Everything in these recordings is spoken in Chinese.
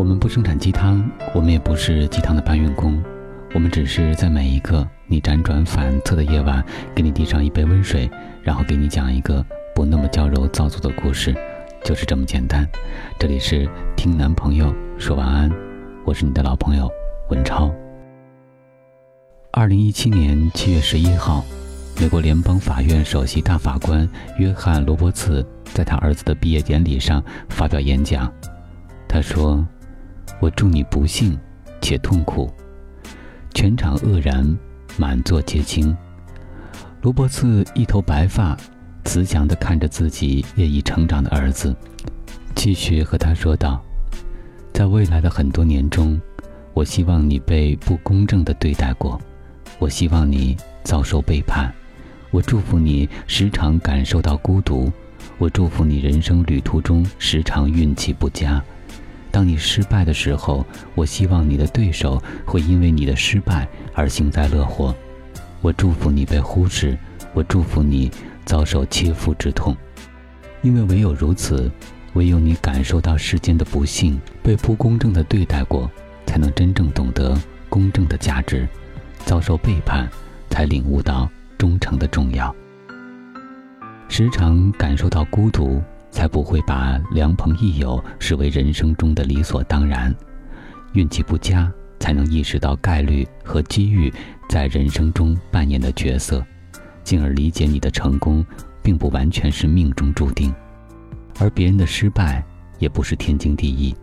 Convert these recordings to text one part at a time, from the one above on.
我们不生产鸡汤，我们也不是鸡汤的搬运工，我们只是在每一个你辗转反侧的夜晚，给你递上一杯温水，然后给你讲一个不那么娇柔造作的故事，就是这么简单。这里是听男朋友说晚安，我是你的老朋友文超。二零一七年七月十一号，美国联邦法院首席大法官约翰罗伯茨在他儿子的毕业典礼上发表演讲，他说。我祝你不幸且痛苦。全场愕然，满座皆惊。罗伯茨一头白发，慈祥地看着自己日益成长的儿子，继续和他说道：“在未来的很多年中，我希望你被不公正地对待过，我希望你遭受背叛，我祝福你时常感受到孤独，我祝福你人生旅途中时常运气不佳。”当你失败的时候，我希望你的对手会因为你的失败而幸灾乐祸。我祝福你被忽视，我祝福你遭受切肤之痛，因为唯有如此，唯有你感受到世间的不幸，被不公正的对待过，才能真正懂得公正的价值；遭受背叛，才领悟到忠诚的重要。时常感受到孤独。才不会把良朋益友视为人生中的理所当然，运气不佳才能意识到概率和机遇在人生中扮演的角色，进而理解你的成功并不完全是命中注定，而别人的失败也不是天经地义。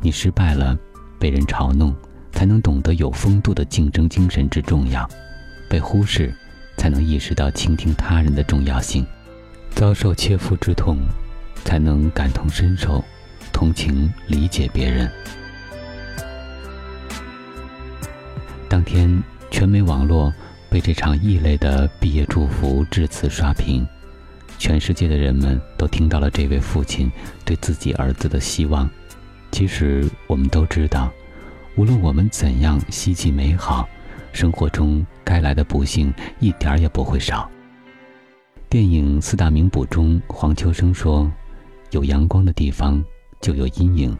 你失败了，被人嘲弄，才能懂得有风度的竞争精神之重要；被忽视，才能意识到倾听他人的重要性；遭受切肤之痛。才能感同身受，同情理解别人。当天，全美网络被这场异类的毕业祝福致辞刷屏，全世界的人们都听到了这位父亲对自己儿子的希望。其实，我们都知道，无论我们怎样希冀美好，生活中该来的不幸一点儿也不会少。电影《四大名捕》中，黄秋生说。有阳光的地方就有阴影，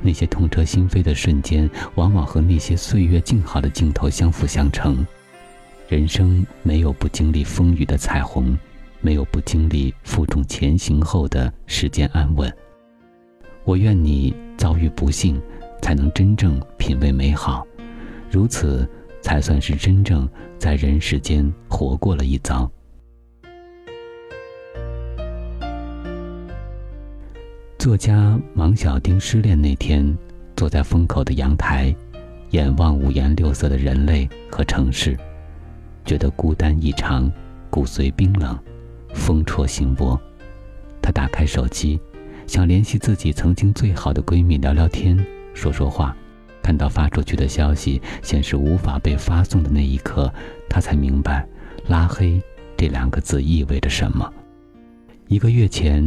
那些痛彻心扉的瞬间，往往和那些岁月静好的镜头相辅相成。人生没有不经历风雨的彩虹，没有不经历负重前行后的世间安稳。我愿你遭遇不幸，才能真正品味美好，如此才算是真正在人世间活过了一遭。作家王小丁失恋那天，坐在风口的阳台，眼望五颜六色的人类和城市，觉得孤单异常，骨髓冰冷，风戳心窝。他打开手机，想联系自己曾经最好的闺蜜聊聊天，说说话。看到发出去的消息显示无法被发送的那一刻，他才明白“拉黑”这两个字意味着什么。一个月前，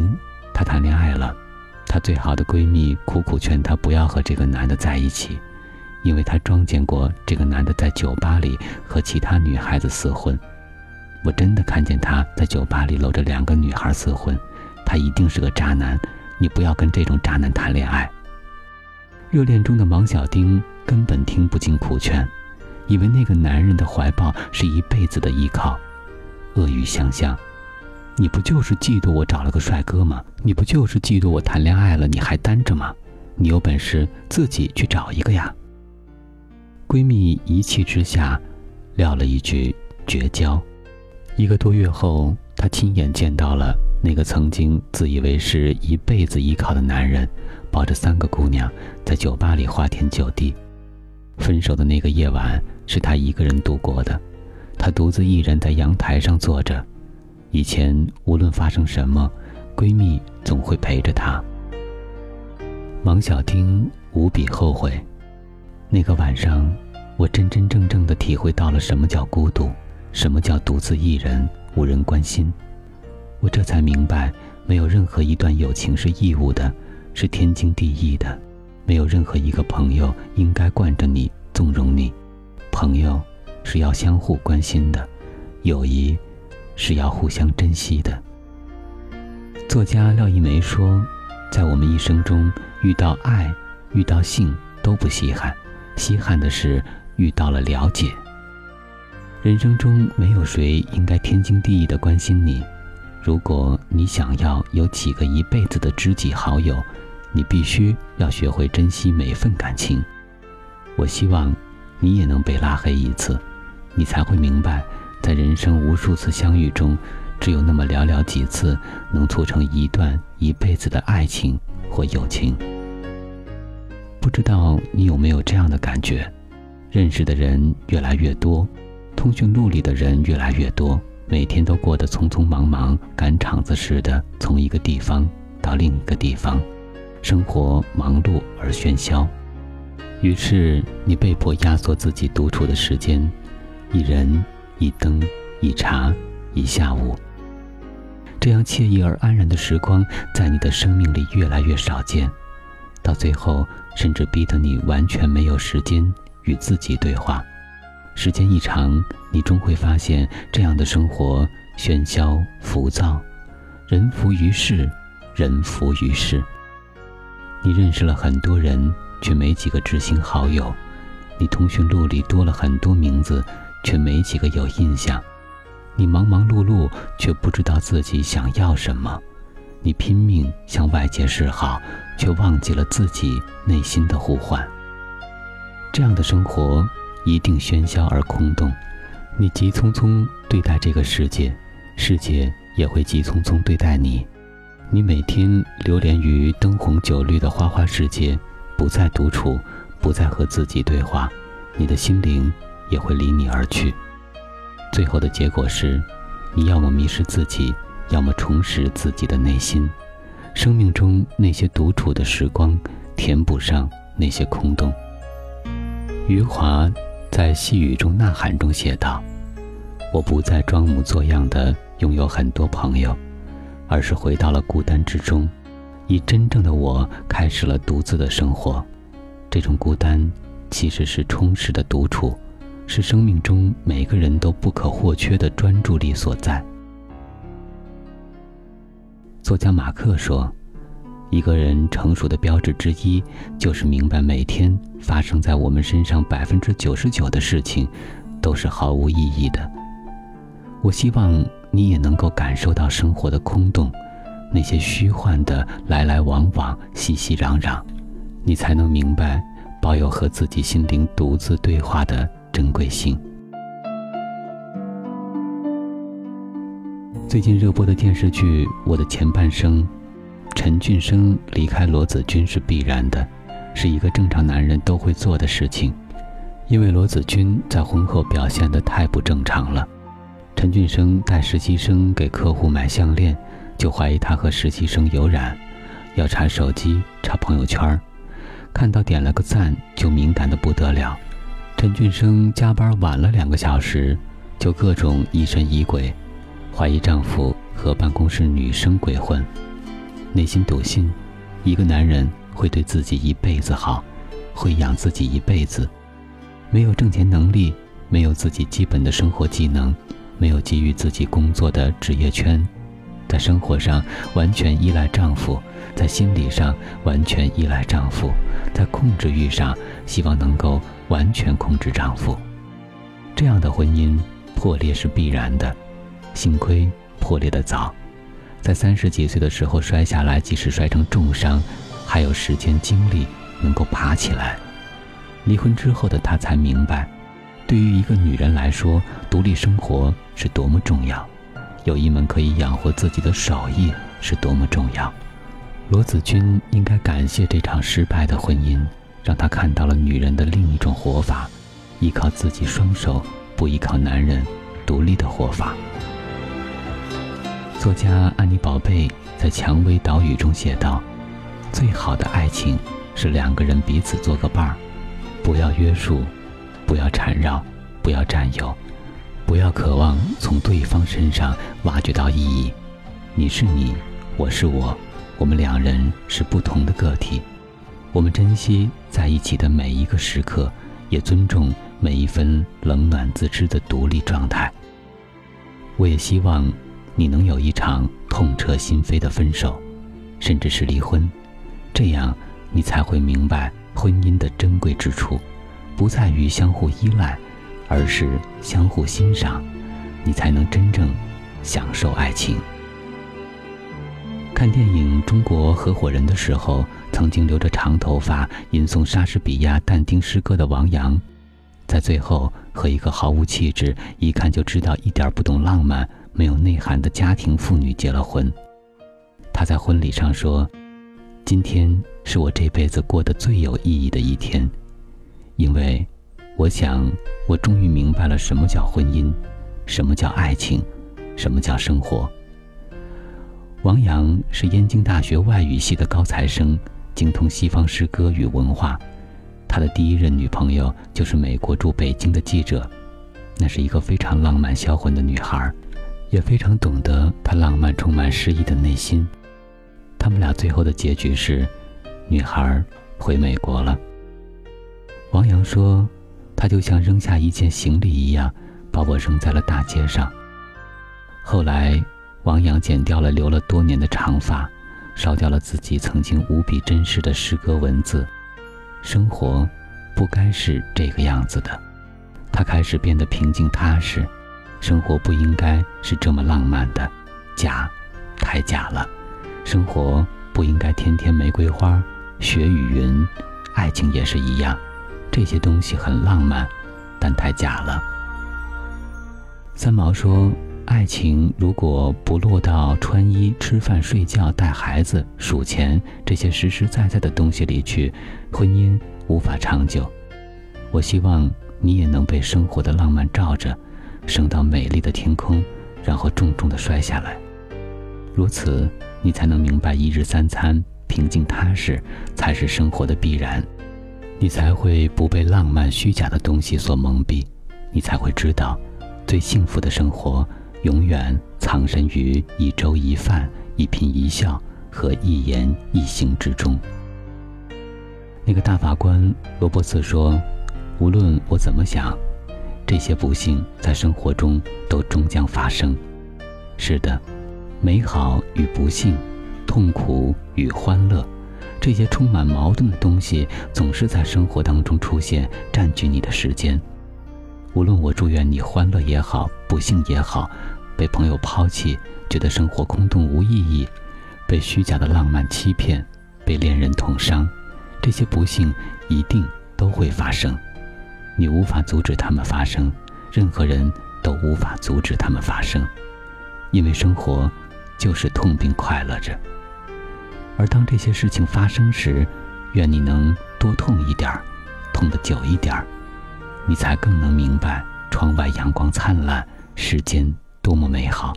他谈恋爱了。她最好的闺蜜苦苦劝她不要和这个男的在一起，因为她撞见过这个男的在酒吧里和其他女孩子厮混。我真的看见他在酒吧里搂着两个女孩厮混，他一定是个渣男。你不要跟这种渣男谈恋爱。热恋中的王小丁根本听不进苦劝，以为那个男人的怀抱是一辈子的依靠，恶语相向。你不就是嫉妒我找了个帅哥吗？你不就是嫉妒我谈恋爱了，你还单着吗？你有本事自己去找一个呀！闺蜜一气之下，撂了一句绝交。一个多月后，她亲眼见到了那个曾经自以为是一辈子依靠的男人，抱着三个姑娘在酒吧里花天酒地。分手的那个夜晚，是她一个人度过的，她独自一人在阳台上坐着。以前无论发生什么，闺蜜总会陪着她。王小丁无比后悔，那个晚上，我真真正正的体会到了什么叫孤独，什么叫独自一人无人关心。我这才明白，没有任何一段友情是义务的，是天经地义的；没有任何一个朋友应该惯着你、纵容你。朋友是要相互关心的，友谊。是要互相珍惜的。作家廖一梅说：“在我们一生中，遇到爱、遇到性都不稀罕，稀罕的是遇到了了解。人生中没有谁应该天经地义的关心你。如果你想要有几个一辈子的知己好友，你必须要学会珍惜每份感情。我希望你也能被拉黑一次，你才会明白，在人生无数次相遇中，只有那么寥寥几次能促成一段一辈子的爱情或友情。不知道你有没有这样的感觉？认识的人越来越多，通讯录里的人越来越多。每天都过得匆匆忙忙，赶场子似的，从一个地方到另一个地方，生活忙碌而喧嚣。于是你被迫压缩自己独处的时间，一人一灯一茶一下午。这样惬意而安然的时光，在你的生命里越来越少见，到最后甚至逼得你完全没有时间与自己对话。时间一长，你终会发现，这样的生活喧嚣浮躁，人浮于事，人浮于事。你认识了很多人，却没几个知心好友；你通讯录里多了很多名字，却没几个有印象。你忙忙碌碌，却不知道自己想要什么；你拼命向外界示好，却忘记了自己内心的呼唤。这样的生活。一定喧嚣而空洞，你急匆匆对待这个世界，世界也会急匆匆对待你。你每天流连于灯红酒绿的花花世界，不再独处，不再和自己对话，你的心灵也会离你而去。最后的结果是，你要么迷失自己，要么重拾自己的内心。生命中那些独处的时光，填补上那些空洞。余华。在细雨中呐喊中写道：“我不再装模作样的拥有很多朋友，而是回到了孤单之中，以真正的我开始了独自的生活。这种孤单其实是充实的独处，是生命中每个人都不可或缺的专注力所在。”作家马克说。一个人成熟的标志之一，就是明白每天发生在我们身上百分之九十九的事情，都是毫无意义的。我希望你也能够感受到生活的空洞，那些虚幻的来来往往、熙熙攘攘，你才能明白，保有和自己心灵独自对话的珍贵性。最近热播的电视剧《我的前半生》。陈俊生离开罗子君是必然的，是一个正常男人都会做的事情。因为罗子君在婚后表现的太不正常了。陈俊生带实习生给客户买项链，就怀疑他和实习生有染，要查手机、查朋友圈，看到点了个赞就敏感的不得了。陈俊生加班晚了两个小时，就各种疑神疑鬼，怀疑丈夫和办公室女生鬼混。内心笃信，一个男人会对自己一辈子好，会养自己一辈子。没有挣钱能力，没有自己基本的生活技能，没有给予自己工作的职业圈，在生活上完全依赖丈夫，在心理上完全依赖丈夫，在控制欲上希望能够完全控制丈夫。这样的婚姻破裂是必然的，幸亏破裂的早。在三十几岁的时候摔下来，即使摔成重伤，还有时间精力能够爬起来。离婚之后的他才明白，对于一个女人来说，独立生活是多么重要，有一门可以养活自己的手艺是多么重要。罗子君应该感谢这场失败的婚姻，让他看到了女人的另一种活法，依靠自己双手，不依靠男人，独立的活法。作家安妮宝贝在《蔷薇岛屿》中写道：“最好的爱情是两个人彼此做个伴儿，不要约束，不要缠绕，不要占有，不要渴望从对方身上挖掘到意义。你是你，我是我，我们两人是不同的个体。我们珍惜在一起的每一个时刻，也尊重每一分冷暖自知的独立状态。我也希望。”你能有一场痛彻心扉的分手，甚至是离婚，这样你才会明白婚姻的珍贵之处，不在于相互依赖，而是相互欣赏，你才能真正享受爱情。看电影《中国合伙人》的时候，曾经留着长头发吟诵莎士比亚但丁诗歌的王阳，在最后和一个毫无气质、一看就知道一点不懂浪漫、没有内涵的家庭妇女结了婚。他在婚礼上说：“今天是我这辈子过得最有意义的一天，因为我想我终于明白了什么叫婚姻，什么叫爱情，什么叫生活。”王阳是燕京大学外语系的高材生，精通西方诗歌与文化。他的第一任女朋友就是美国驻北京的记者，那是一个非常浪漫销魂的女孩，也非常懂得他浪漫充满诗意的内心。他们俩最后的结局是，女孩回美国了。王阳说：“他就像扔下一件行李一样，把我扔在了大街上。”后来，王阳剪掉了留了多年的长发，烧掉了自己曾经无比珍视的诗歌文字。生活不该是这个样子的，他开始变得平静踏实。生活不应该是这么浪漫的，假，太假了。生活不应该天天玫瑰花、雪与云，爱情也是一样，这些东西很浪漫，但太假了。三毛说：“爱情如果不落到穿衣、吃饭、睡觉、带孩子、数钱这些实实在在的东西里去，婚姻无法长久。”我希望你也能被生活的浪漫罩着，升到美丽的天空，然后重重的摔下来。如此。你才能明白，一日三餐平静踏实才是生活的必然，你才会不被浪漫虚假的东西所蒙蔽，你才会知道，最幸福的生活永远藏身于一粥一饭、一颦一笑和一言一行之中。那个大法官罗伯茨说：“无论我怎么想，这些不幸在生活中都终将发生。”是的。美好与不幸，痛苦与欢乐，这些充满矛盾的东西总是在生活当中出现，占据你的时间。无论我祝愿你欢乐也好，不幸也好，被朋友抛弃，觉得生活空洞无意义，被虚假的浪漫欺骗，被恋人捅伤，这些不幸一定都会发生。你无法阻止它们发生，任何人都无法阻止他们发生，因为生活。就是痛并快乐着，而当这些事情发生时，愿你能多痛一点儿，痛得久一点儿，你才更能明白窗外阳光灿烂，世间多么美好，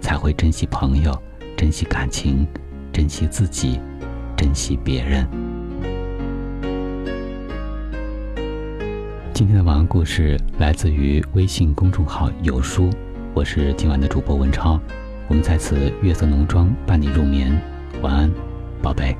才会珍惜朋友，珍惜感情，珍惜自己，珍惜别人。今天的晚安故事来自于微信公众号“有书”，我是今晚的主播文超。我们在此月色浓妆伴你入眠，晚安，宝贝。